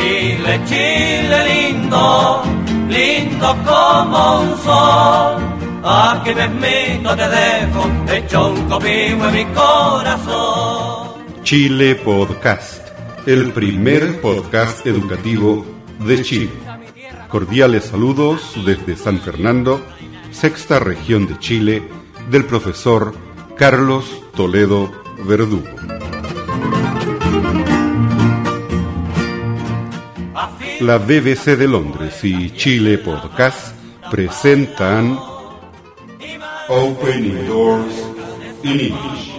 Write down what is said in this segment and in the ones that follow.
Chile, Chile lindo, lindo como un sol. Aquí mismito te dejo, hecho un copihue en mi corazón. Chile Podcast, el primer podcast educativo de Chile. Cordiales saludos desde San Fernando, sexta región de Chile, del profesor Carlos Toledo Verdugo. La BBC de Londres y Chile Podcast presentan Opening Doors in English.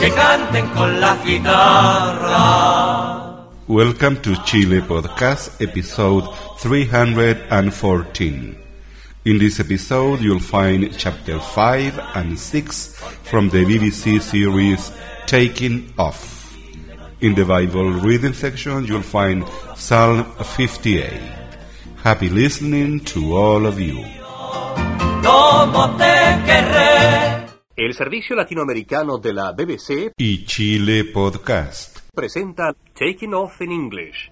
Que canten con la guitarra. Welcome to Chile Podcast, episode 314. In this episode, you'll find chapter 5 and 6 from the BBC series Taking Off. In the Bible reading section, you'll find Psalm 58. Happy listening to all of you. Como te querré. El servicio latinoamericano de la BBC Y Chile Podcast. presenta Taking Off in English.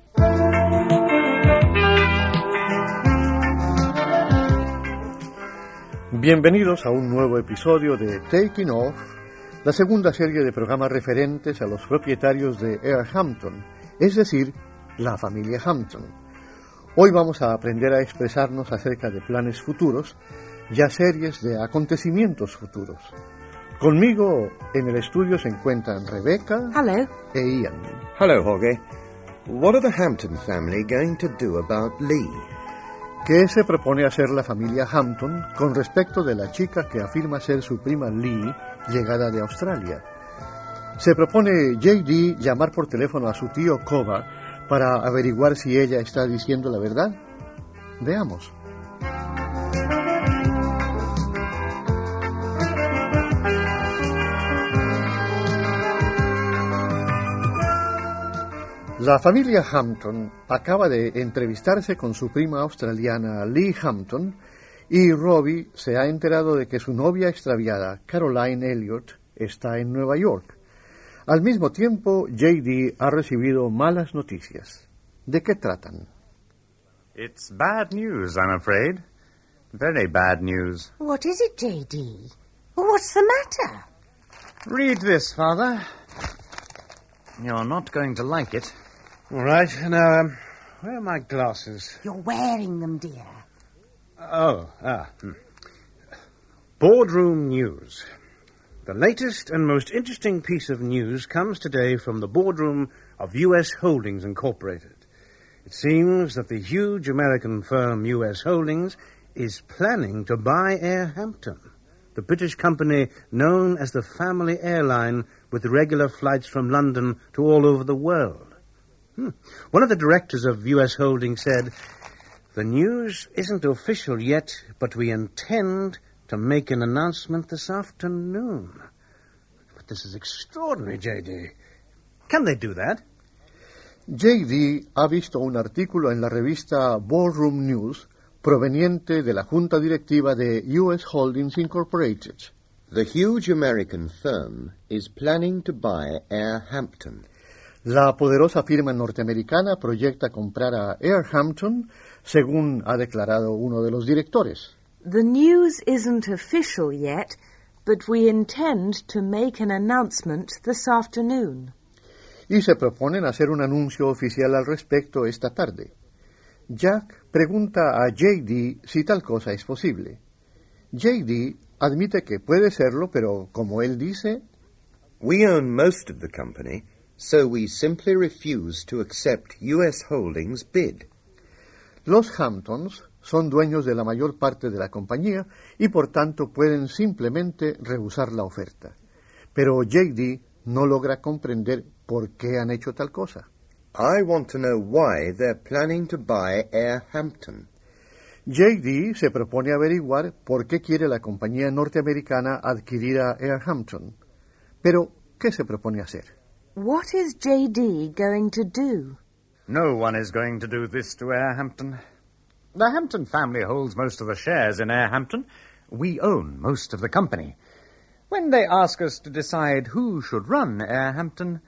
Bienvenidos a un nuevo episodio de Taking Off, la segunda serie de programas referentes a los propietarios de Air Hampton, es decir, la familia Hampton. Hoy vamos a aprender a expresarnos acerca de planes futuros, ya series de acontecimientos futuros. Conmigo en el estudio se encuentran Rebecca Hello. e Ian. Hello, Jorge. What are the Hampton family going to do about Lee? ¿Qué se propone hacer la familia Hampton con respecto de la chica que afirma ser su prima Lee, llegada de Australia? Se propone JD llamar por teléfono a su tío Koba para averiguar si ella está diciendo la verdad. Veamos. La familia Hampton acaba de entrevistarse con su prima australiana Lee Hampton y Robbie se ha enterado de que su novia extraviada, Caroline Elliot, está en Nueva York. Al mismo tiempo, JD ha recibido malas noticias. ¿De qué tratan? It's bad news, I'm afraid. Very bad news. What is it, J.D.? What's the matter? Read this, Father. You're not going to like it. All right. Now, um, where are my glasses? You're wearing them, dear. Oh, ah. hmm. Boardroom news. The latest and most interesting piece of news comes today from the boardroom of U.S. Holdings Incorporated. It seems that the huge American firm U.S. Holdings is planning to buy Air Hampton, the British company known as the family airline with regular flights from London to all over the world. Hmm. One of the directors of U.S. Holdings said, The news isn't official yet, but we intend to make an announcement this afternoon. But this is extraordinary, J.D. Can they do that? JD ha visto un artículo en la revista Boardroom News proveniente de la junta directiva de US Holdings Incorporated. The huge American firm is planning to buy Air Hampton. La poderosa firma norteamericana proyecta comprar a Air Hampton, según ha declarado uno de los directores. The news isn't official yet, but we intend to make an announcement this afternoon. y se proponen hacer un anuncio oficial al respecto esta tarde. Jack pregunta a JD si tal cosa es posible. JD admite que puede serlo, pero como él dice, We own most of the company, so we simply refuse to accept U.S. Holdings' bid. Los Hamptons son dueños de la mayor parte de la compañía y por tanto pueden simplemente rehusar la oferta. Pero JD no logra comprender por qué han hecho tal cosa. I want to know why they're planning to buy Air Hampton. JD se propone averiguar por qué quiere la compañía norteamericana adquirir a Air Hampton. Pero, ¿qué se propone hacer? What is J.D. going to do? No one is going to do this to Air Hampton. The Hampton family holds most of the shares in Air Hampton. We own most of the company. When they ask us to decide who should run Air Hampton,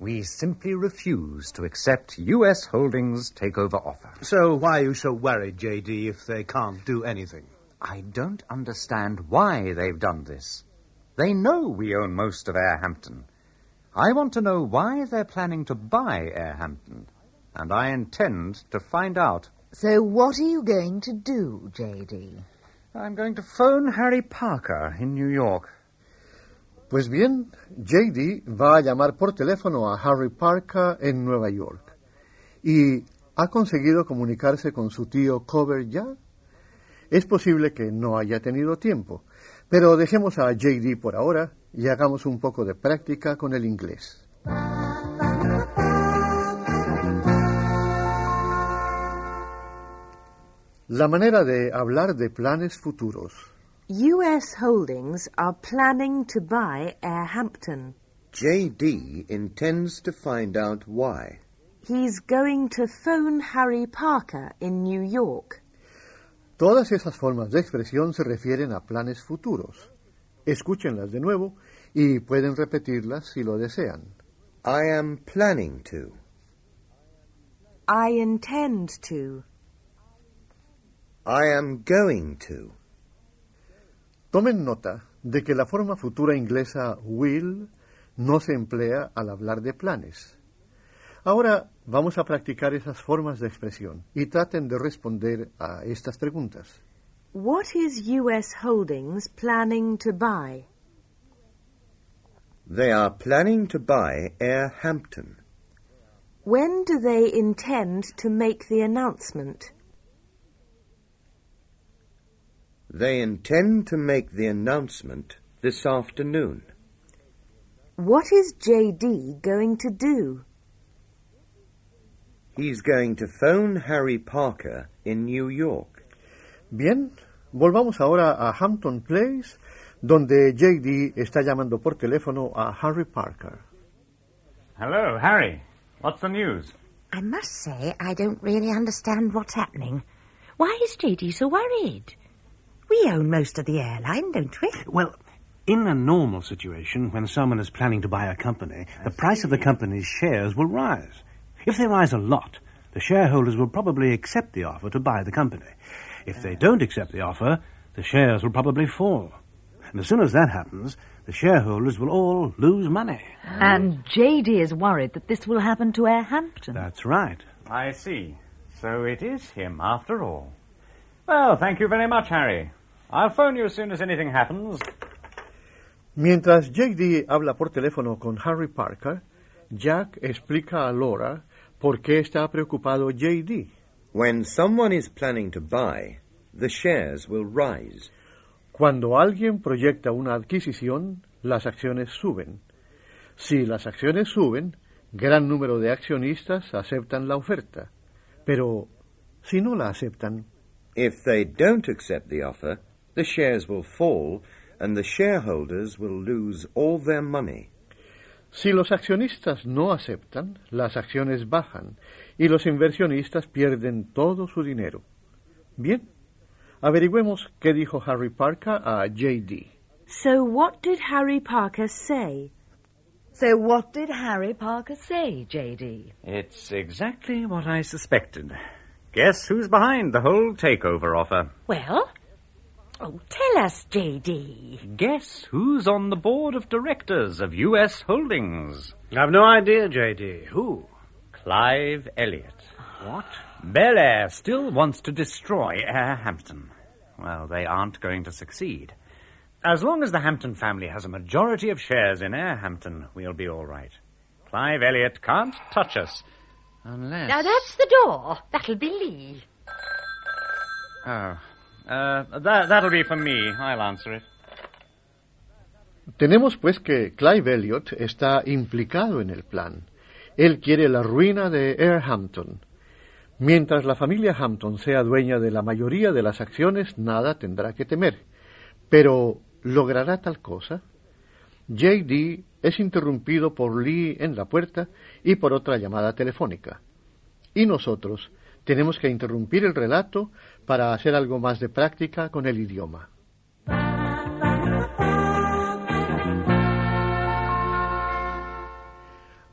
We simply refuse to accept U.S. Holdings takeover offer. So why are you so worried, J.D., if they can't do anything? I don't understand why they've done this. They know we own most of Airhampton. I want to know why they're planning to buy Airhampton, and I intend to find out. So what are you going to do, J.D.? I'm going to phone Harry Parker in New York. Pues bien, JD va a llamar por teléfono a Harry Parker en Nueva York. ¿Y ha conseguido comunicarse con su tío Cover ya? Es posible que no haya tenido tiempo, pero dejemos a JD por ahora y hagamos un poco de práctica con el inglés. La manera de hablar de planes futuros. US Holdings are planning to buy Airhampton. JD intends to find out why. He's going to phone Harry Parker in New York. Todas esas formas de expresión se refieren a planes futuros. Escúchenlas de nuevo y pueden repetirlas si lo desean. I am planning to. I intend to. I am going to. Tomen nota de que la forma futura inglesa will no se emplea al hablar de planes. Ahora vamos a practicar esas formas de expresión y traten de responder a estas preguntas. What is US Holdings planning to buy? They are planning to buy Air Hampton. When do they intend to make the announcement? They intend to make the announcement this afternoon. What is JD going to do? He's going to phone Harry Parker in New York. Bien, volvamos ahora a Hampton Place, donde JD está llamando por teléfono a Harry Parker. Hello, Harry. What's the news? I must say I don't really understand what's happening. Why is JD so worried? We own most of the airline, don't we? Well, in a normal situation, when someone is planning to buy a company, the price of the company's shares will rise. If they rise a lot, the shareholders will probably accept the offer to buy the company. If they uh. don't accept the offer, the shares will probably fall. And as soon as that happens, the shareholders will all lose money. And JD is worried that this will happen to Airhampton. That's right. I see. So it is him after all. Well, thank you very much, Harry. I'll phone you as soon as anything happens. Mientras JD habla por teléfono con Harry Parker, Jack explica a Laura por qué está preocupado JD. When someone is planning to buy, the shares will rise. Cuando alguien proyecta una adquisición, las acciones suben. Si las acciones suben, gran número de accionistas aceptan la oferta. Pero si no la aceptan, If they don't accept the offer, the shares will fall and the shareholders will lose all their money. si los accionistas no aceptan, las acciones bajan y los inversionistas pierden todo su dinero. Bien, averigüemos qué dijo Harry Parker a JD. So what did Harry Parker say? So what did Harry Parker say, JD? It's exactly what I suspected. Guess who's behind the whole takeover offer? Well? Oh, tell us, JD. Guess who's on the board of directors of U.S. Holdings? I've no idea, J.D. Who? Clive Elliott. What? Bel Air still wants to destroy Air Hampton. Well, they aren't going to succeed. As long as the Hampton family has a majority of shares in Air Hampton, we'll be all right. Clive Elliott can't touch us. Unless. Now that's the door. That'll be Lee. Oh. Uh, that, that'll be for me. I'll answer it. Tenemos pues que Clive Elliot está implicado en el plan. Él quiere la ruina de Airhampton. Mientras la familia Hampton sea dueña de la mayoría de las acciones, nada tendrá que temer. Pero, ¿logrará tal cosa? JD es interrumpido por Lee en la puerta y por otra llamada telefónica. Y nosotros tenemos que interrumpir el relato para hacer algo más de práctica con el idioma.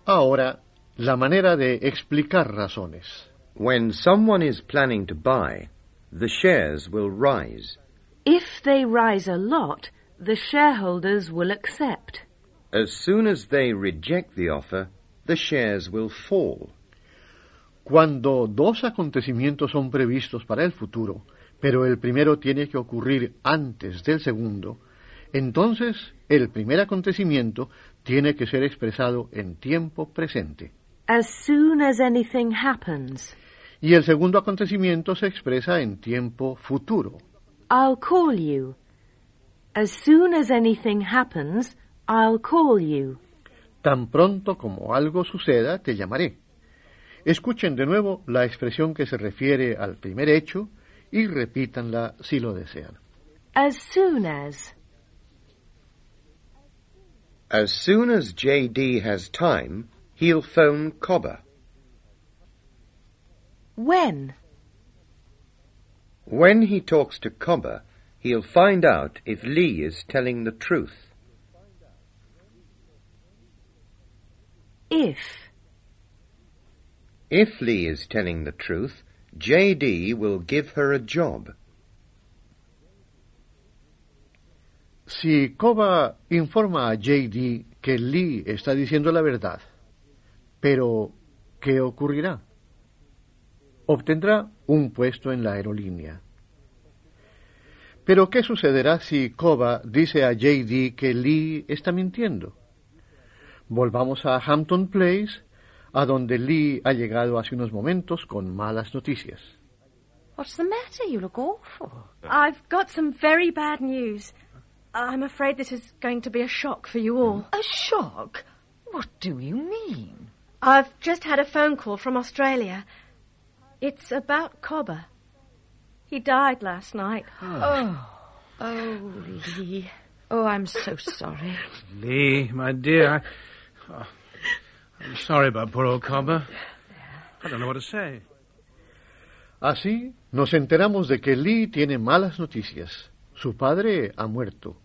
Ahora, la manera de explicar razones. When someone is planning to buy, the shares will rise. If they rise a lot, the shareholders will accept. As soon as they reject the offer, the shares will fall. Cuando dos acontecimientos son previstos para el futuro, pero el primero tiene que ocurrir antes del segundo, entonces el primer acontecimiento tiene que ser expresado en tiempo presente. As soon as anything happens, Y el segundo acontecimiento se expresa en tiempo futuro. I'll call you. As soon as anything happens, I'll call you. Tan pronto como algo suceda, te llamaré. Escuchen de nuevo la expresión que se refiere al primer hecho y repítanla si lo desean. As soon as. As soon as JD has time, he'll phone Cobber. When? When he talks to Cobber, he'll find out if Lee is telling the truth. If. If Lee is telling the truth, JD will give her a job. Si Koba informa a JD que Lee está diciendo la verdad, pero ¿qué ocurrirá? Obtendrá un puesto en la aerolínea. Pero ¿qué sucederá si Koba dice a JD que Lee está mintiendo? Volvamos a Hampton Place, a donde Lee ha llegado hace unos momentos con malas noticias. What's the matter? You look awful. I've got some very bad news. I'm afraid this is going to be a shock for you all. A shock? What do you mean? I've just had a phone call from Australia. It's about Cobber. He died last night. Oh. Oh, Lee. Oh, I'm so sorry. Lee, my dear, I, oh, I'm sorry about poor old Cobber. I don't know what to say. Así nos enteramos de que Lee tiene malas noticias. Su padre ha muerto.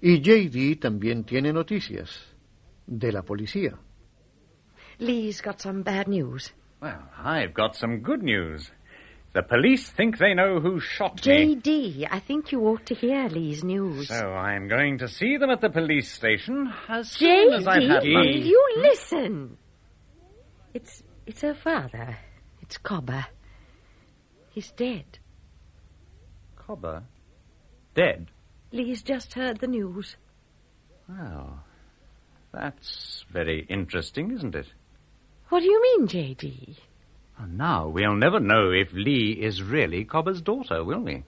Y JD también tiene noticias. De la policía. Lee's got some bad news. Well, I've got some good news. The police think they know who shot me. JD, I think you ought to hear Lee's news. So I'm going to see them at the police station as soon as I've had JD, my... will you listen? It's it's her father. It's Cobber. He's dead. Cobber? Dead? Lee's just heard the news. Well, that's very interesting, isn't it? What do you mean, JD? Well, now we'll never know if Lee is really Cobber's daughter, will we?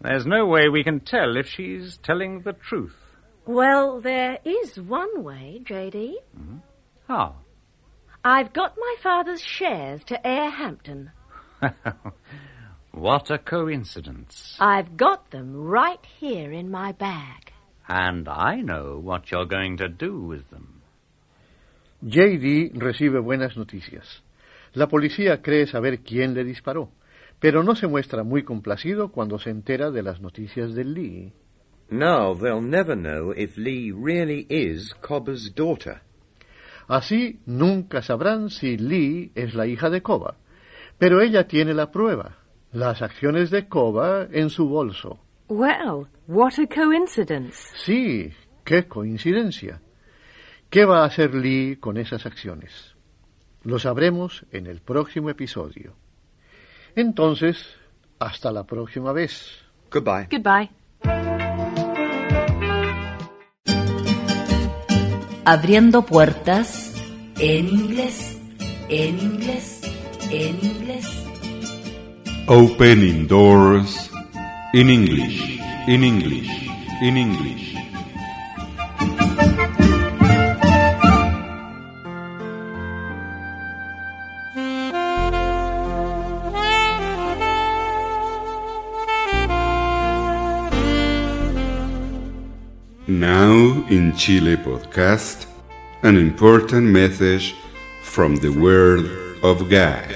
There's no way we can tell if she's telling the truth. Well, there is one way, JD. Mm-hmm. How? I've got my father's shares to Air Hampton. what a coincidence. I've got them right here in my bag. And I know what you're going to do with them. JD recibe buenas noticias. La policía cree saber quién le disparó, pero no se muestra muy complacido cuando se entera de las noticias de Lee. Now they'll never know if Lee really is Cobber's daughter. Así nunca sabrán si Lee es la hija de Koba, pero ella tiene la prueba, las acciones de Koba en su bolso. Well, what a coincidence. Sí, qué coincidencia. ¿Qué va a hacer Lee con esas acciones? Lo sabremos en el próximo episodio. Entonces, hasta la próxima vez. Goodbye. Goodbye. Abriendo puertas en inglés, en inglés, en inglés. Opening doors in English, in English, in English. Now in Chile podcast, an important message from the Word of God.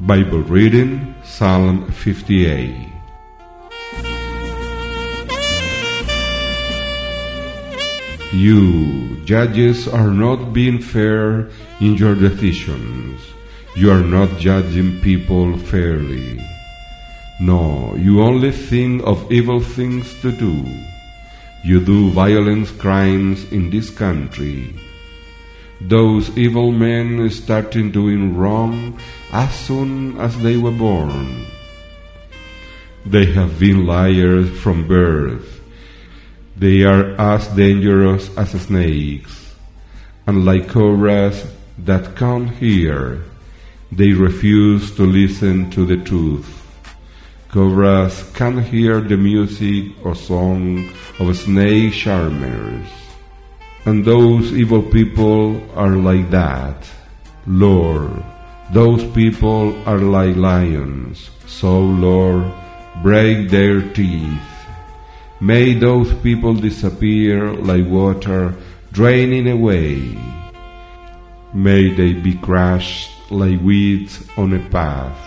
Bible reading Psalm 58. You, judges, are not being fair in your decisions. You are not judging people fairly. No, you only think of evil things to do. You do violent crimes in this country. Those evil men started doing wrong as soon as they were born. They have been liars from birth. They are as dangerous as snakes, and like cobras that come here, they refuse to listen to the truth. Cobras can hear the music or song of snake charmers, and those evil people are like that. Lord, those people are like lions, so Lord, break their teeth. May those people disappear like water draining away. May they be crushed like weeds on a path.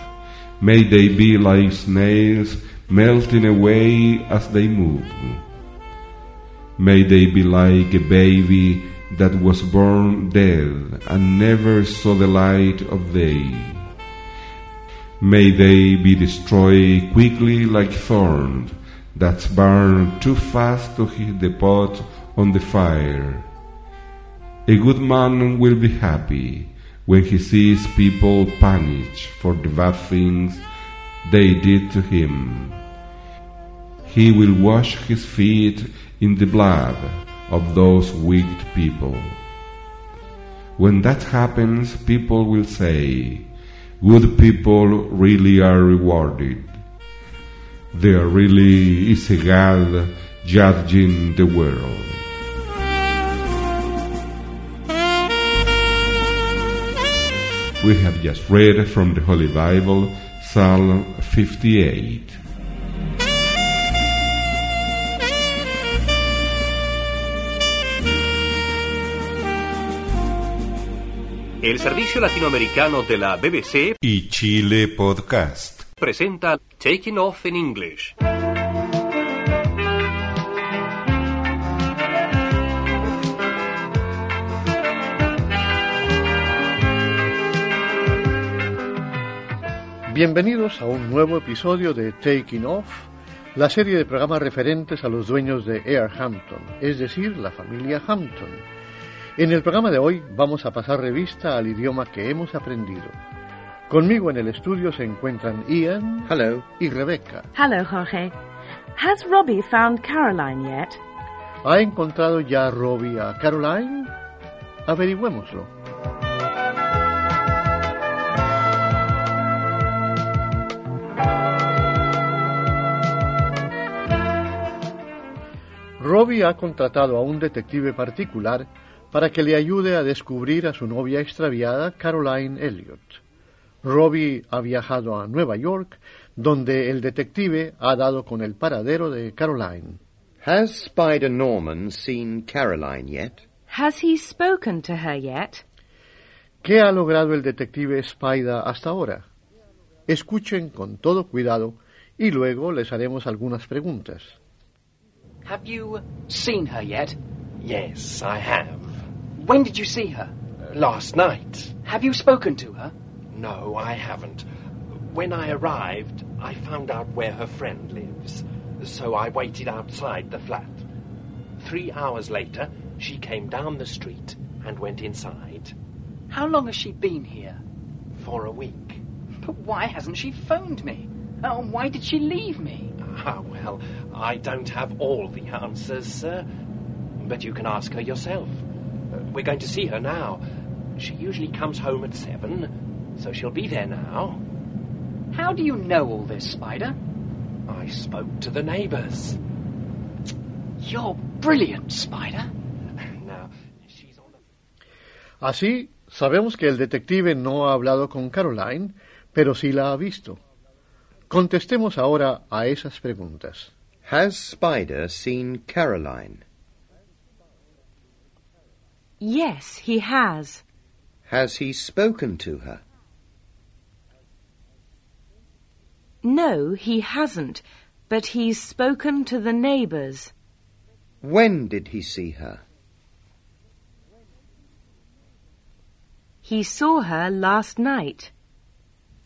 May they be like snails melting away as they move. May they be like a baby that was born dead and never saw the light of day. May they be destroyed quickly like thorns that burn too fast to hit the pot on the fire. A good man will be happy when he sees people punished for the bad things they did to him. He will wash his feet in the blood of those wicked people. When that happens, people will say, Good people really are rewarded. There really is a God judging the world. We have just read from the Holy Bible Psalm 58. El servicio latinoamericano de la BBC y Chile Podcast presenta Taking Off in English. Bienvenidos a un nuevo episodio de Taking Off, la serie de programas referentes a los dueños de Air Hampton, es decir, la familia Hampton. En el programa de hoy vamos a pasar revista al idioma que hemos aprendido. Conmigo en el estudio se encuentran Ian Hello. y Rebecca. Hello, Jorge. Has Robbie found Caroline yet? ¿Ha encontrado ya Robbie a Caroline? Averigüémoslo. Robbie ha contratado a un detective particular para que le ayude a descubrir a su novia extraviada, Caroline Elliot. Robbie ha viajado a Nueva York, donde el detective ha dado con el paradero de Caroline. Has Spider Norman seen Caroline yet? Has he spoken to her yet? ¿Qué ha logrado el detective Spider hasta ahora? Escuchen con todo cuidado y luego les haremos algunas preguntas. Have you seen her yet? Yes, I have. When did you see her? Last night. Have you spoken to her? No, I haven't. When I arrived, I found out where her friend lives, so I waited outside the flat. Three hours later, she came down the street and went inside. How long has she been here? For a week. But why hasn't she phoned me? Oh, why did she leave me? Ah, well, I don't have all the answers, sir. But you can ask her yourself. Uh, We're going to see her now. She usually comes home at seven, so she'll be there now. How do you know all this, Spider? I spoke to the neighbors. You're brilliant, Spider. Now, she's on the... Así, sabemos que el detective no ha hablado con Caroline, pero sí la ha visto. Contestemos ahora a esas preguntas. Has Spider seen Caroline? Yes, he has. Has he spoken to her? No, he hasn't, but he's spoken to the neighbours. When did he see her? He saw her last night.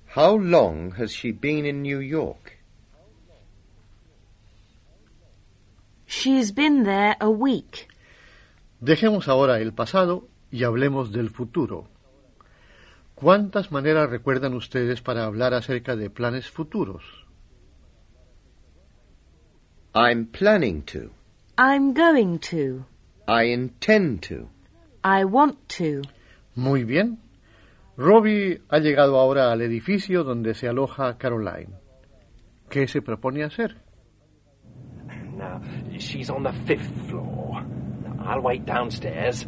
How long has she been in New York? She's been there a week. Dejemos ahora el pasado y hablemos del futuro. ¿Cuántas maneras recuerdan ustedes para hablar acerca de planes futuros? I'm planning to. I'm going to. I intend to. I want to. Muy bien. Robbie ha llegado ahora al edificio donde se aloja Caroline. ¿Qué se propone hacer? Now, she's on the fifth floor. I'll wait downstairs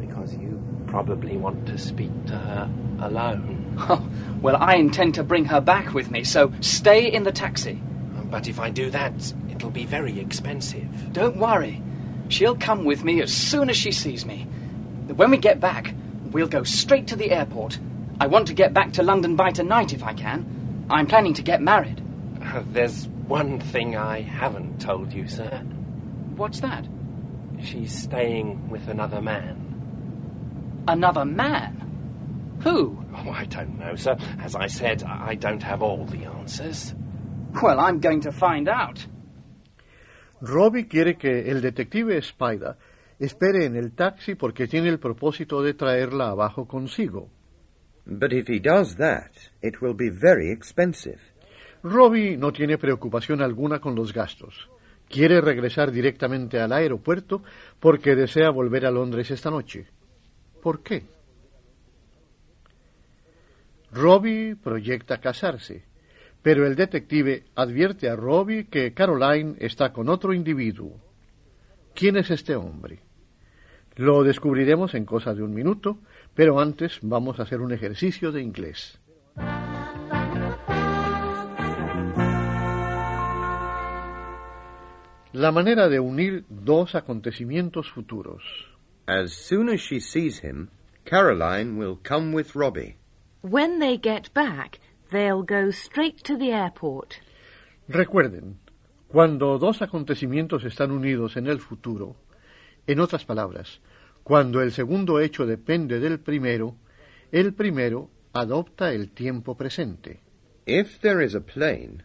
because you probably want to speak to her alone. Oh, well, I intend to bring her back with me, so stay in the taxi. But if I do that, it'll be very expensive. Don't worry. She'll come with me as soon as she sees me. When we get back, we'll go straight to the airport. I want to get back to London by tonight if I can. I'm planning to get married. Uh, there's one thing I haven't told you, sir. What's that? She's staying with another man. Another man? Who? Oh, I don't know, sir. As I said, I don't have all the answers. Well, I'm going to find out. Robbie quiere que el detective Spider espere en el taxi porque tiene el propósito de traerla abajo consigo. But if he does that, it will be very expensive. Robbie no tiene preocupación alguna con los gastos. Quiere regresar directamente al aeropuerto porque desea volver a Londres esta noche. ¿Por qué? Robbie proyecta casarse, pero el detective advierte a Robbie que Caroline está con otro individuo. ¿Quién es este hombre? Lo descubriremos en cosa de un minuto, pero antes vamos a hacer un ejercicio de inglés. La manera de unir dos acontecimientos futuros. As soon as she sees him, Caroline will come with Robbie. When they get back, they'll go straight to the airport. Recuerden, cuando dos acontecimientos están unidos en el futuro, en otras palabras, cuando el segundo hecho depende del primero, el primero adopta el tiempo presente. If there is a plane,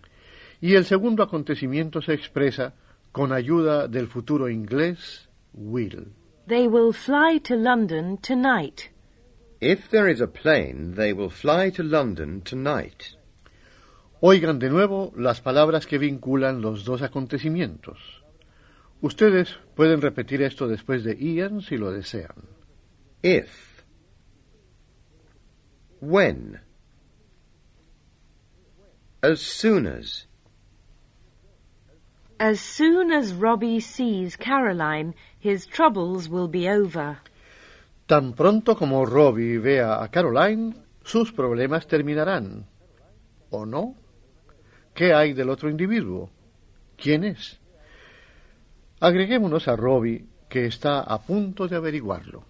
Y el segundo acontecimiento se expresa con ayuda del futuro inglés will. They will fly to London tonight. if there is a plane, they will fly to London tonight. Oigan de nuevo las palabras que vinculan los dos acontecimientos. Ustedes pueden repetir esto después de Ian si lo desean. If. When. As soon as. As soon as Robbie sees Caroline, his troubles will be over. Tan pronto como Robbie vea a Caroline, sus problemas terminarán. ¿O no? ¿Qué hay del otro individuo? ¿Quién es? Agreguémonos a Robbie, que está a punto de averiguarlo.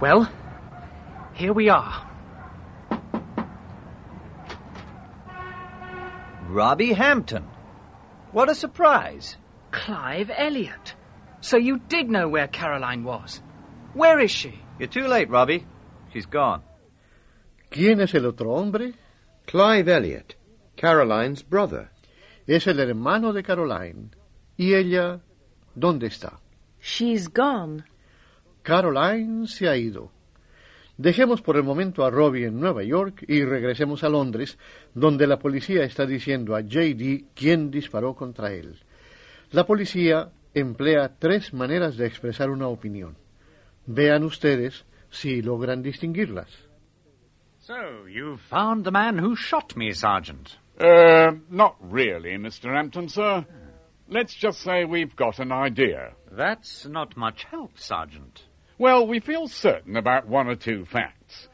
Well, here we are. Robbie Hampton. What a surprise. Clive Elliot. So you did know where Caroline was. Where is she? You're too late, Robbie. She's gone. ¿Quién es el otro hombre? Clive Elliot, Caroline's brother. Es el hermano de Caroline. ¿Y ella dónde está? She's gone. Caroline se ha ido. Dejemos por el momento a Robbie en Nueva York y regresemos a Londres, donde la policía está diciendo a JD quién disparó contra él. La policía emplea tres maneras de expresar una opinión. Vean ustedes si logran distinguirlas. So, you've found the man who shot me, Sergeant. Uh, not really, Mr. Hampton, sir. Let's just say we've got an idea. That's not much help, Sergeant. Well, we feel certain about one or two facts.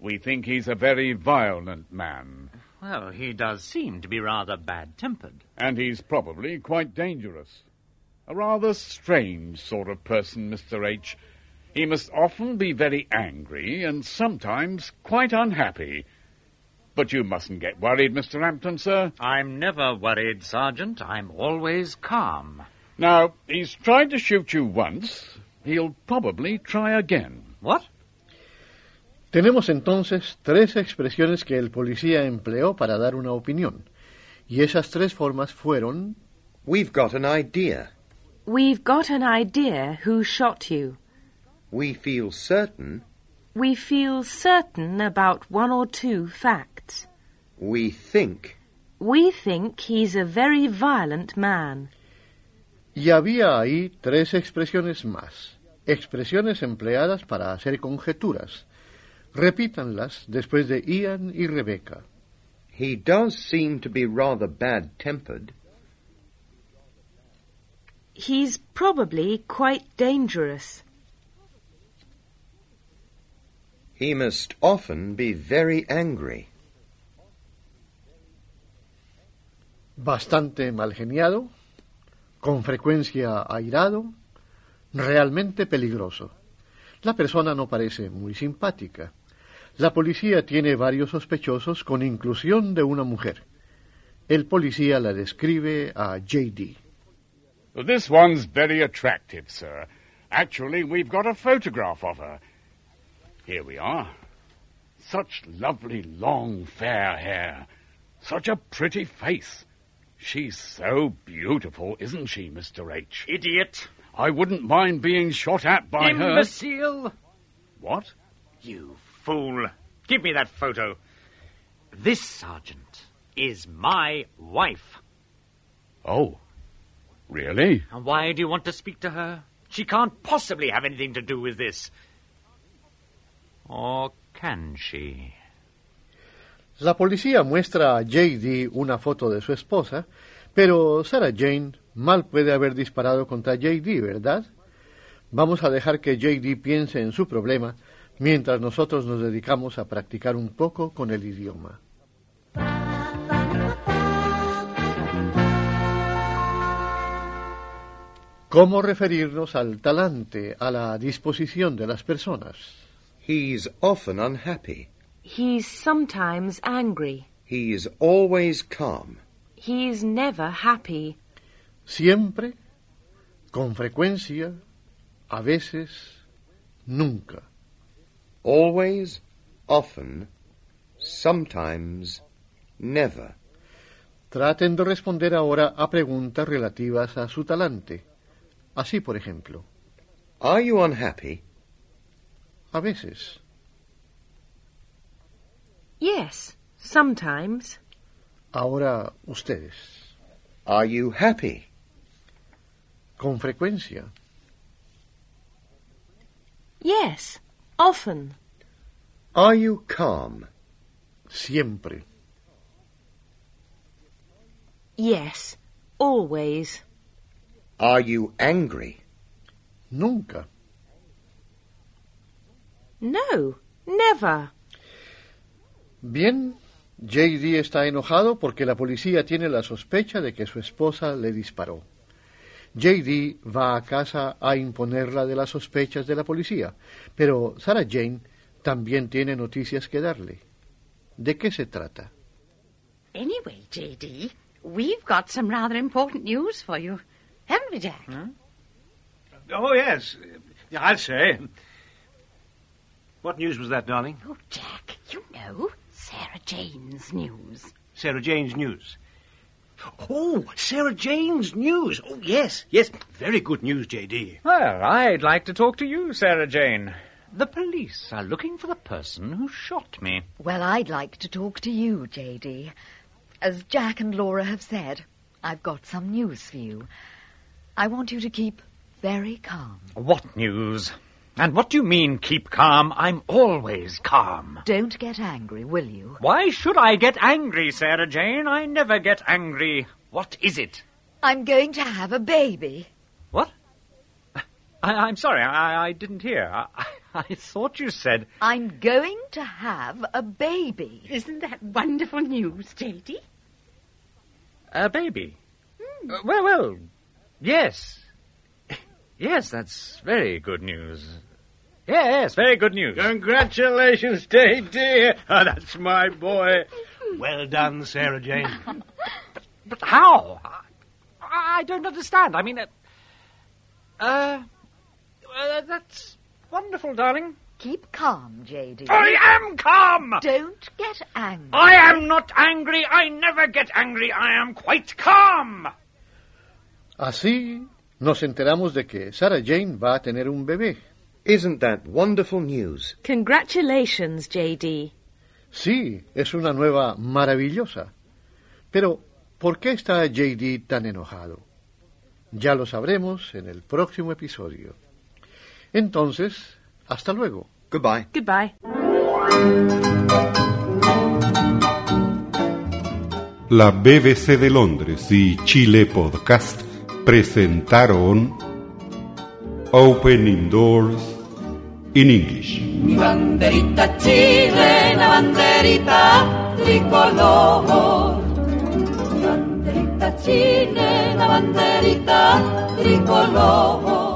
We think he's a very violent man, Well, he does seem to be rather bad-tempered. and he's probably quite dangerous. A rather strange sort of person, Mr. H. He must often be very angry and sometimes quite unhappy. But you mustn't get worried, Mr. Hampton, sir. I'm never worried, Sergeant. I'm always calm. Now, he's tried to shoot you once. He'll probably try again. What? Tenemos entonces tres expresiones que el policía empleó para dar una opinión. Y esas tres formas fueron We've got an idea. We've got an idea who shot you. We feel certain. We feel certain about one or two facts. We think. We think he's a very violent man. Y había ahí tres expresiones más, expresiones empleadas para hacer conjeturas. Repítanlas después de Ian y Rebecca. He does seem to be rather bad-tempered. He's probably quite dangerous. He must often be very angry. Bastante malgeniado, con frecuencia airado, realmente peligroso. La persona no parece muy simpática. La policía tiene varios sospechosos con inclusión de una mujer. El policía la describe a J.D. This one's very attractive, sir. Actually, we've got a photograph of her. Here we are. Such lovely long fair hair. Such a pretty face. She's so beautiful, isn't she, Mr. H? Idiot. I wouldn't mind being shot at by her. Imbecile. What? You fool. Give me that photo. This, Sergeant, is my wife. Oh. Really? And why do you want to speak to her? She can't possibly have anything to do with this. Or can she? La policía muestra a J.D. una foto de su esposa, pero Sarah Jane mal puede haber disparado contra J.D., ¿verdad? Vamos a dejar que J.D. piense en su problema mientras nosotros nos dedicamos a practicar un poco con el idioma. ¿Cómo referirnos al talante, a la disposición de las personas? He's often unhappy. He's sometimes angry. He's always calm. He's never happy. Siempre, con frecuencia, a veces, nunca. Always, often, sometimes, never. Traten de responder ahora a preguntas relativas a su talante. Así, por ejemplo. Are you unhappy? A veces. Yes, sometimes. Ahora ustedes. Are you happy? Con frecuencia. Yes, often. Are you calm? Siempre. Yes, always. Are you angry? Nunca. No, never. Bien, JD está enojado porque la policía tiene la sospecha de que su esposa le disparó. JD va a casa a imponerla de las sospechas de la policía, pero Sarah Jane también tiene noticias que darle. ¿De qué se trata? Anyway, JD, we've got some rather important news for you. Haven't we, Jack? Oh, yes. I'll say. What news was that, darling? Oh, Jack, you know, Sarah Jane's news. Sarah Jane's news. Oh, Sarah Jane's news. Oh, yes, yes. Very good news, J.D. Well, I'd like to talk to you, Sarah Jane. The police are looking for the person who shot me. Well, I'd like to talk to you, J.D. As Jack and Laura have said, I've got some news for you. I want you to keep very calm. What news? And what do you mean, keep calm? I'm always calm. Don't get angry, will you? Why should I get angry, Sarah Jane? I never get angry. What is it? I'm going to have a baby. What? I, I'm sorry, I, I didn't hear. I, I thought you said. I'm going to have a baby. Isn't that wonderful news, J.D.? A baby? Uh, well, well, yes. Yes, that's very good news. Yes, very good news. Congratulations, J.D. Oh, that's my boy. Well done, Sarah Jane. But how? I, I don't understand. I mean, uh, uh, uh, that's wonderful, darling. Keep calm, J.D. I am calm! Don't get angry. I am not angry. I never get angry. I am quite calm. Así nos enteramos de que Sarah Jane va a tener un bebé. Isn't that wonderful news? Congratulations, J.D. Sí, es una nueva maravillosa. Pero, ¿por qué está JD tan enojado? Ya lo sabremos en el próximo episodio. Entonces, hasta luego. Goodbye. Goodbye. La BBC de Londres y Chile Podcast presentaron Opening Doors in English. Mi banderita chilena, banderita tricolor. Mi banderita chilena, banderita tricolor.